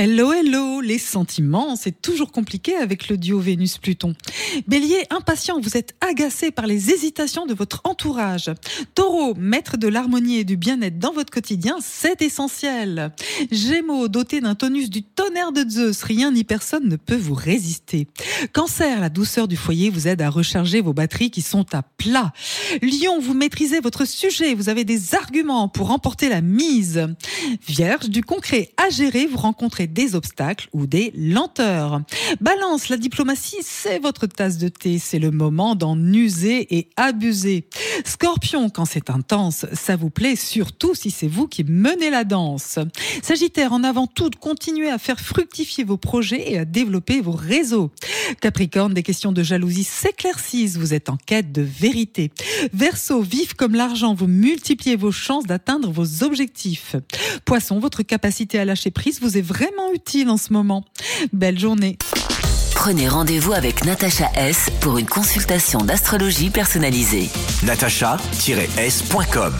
Hello, hello, les sentiments, c'est toujours compliqué avec le duo Vénus-Pluton. Bélier, impatient, vous êtes agacé par les hésitations de votre entourage. Taureau, maître de l'harmonie et du bien-être dans votre quotidien, c'est essentiel. Gémeaux, doté d'un tonus du tonnerre de Zeus, rien ni personne ne peut vous résister. Cancer, la douceur du foyer vous aide à recharger vos batteries qui sont à plat. Lion, vous maîtrisez votre sujet, vous avez des arguments pour remporter la mise. Vierge, du concret à gérer, vous rencontrez des obstacles ou des lenteurs. Balance, la diplomatie, c'est votre tasse de thé. C'est le moment d'en user et abuser. Scorpion, quand c'est intense, ça vous plaît surtout si c'est vous qui menez la danse. Sagittaire, en avant tout, continuez à faire fructifier vos projets et à développer vos réseaux. Capricorne, des questions de jalousie s'éclaircissent. Vous êtes en quête de vérité. Verseau, vif comme l'argent, vous multipliez vos chances d'atteindre vos objectifs. Poisson, votre capacité à lâcher prise vous est vraiment utile en ce moment. Belle journée. Prenez rendez-vous avec Natacha S pour une consultation d'astrologie personnalisée. natacha-s.com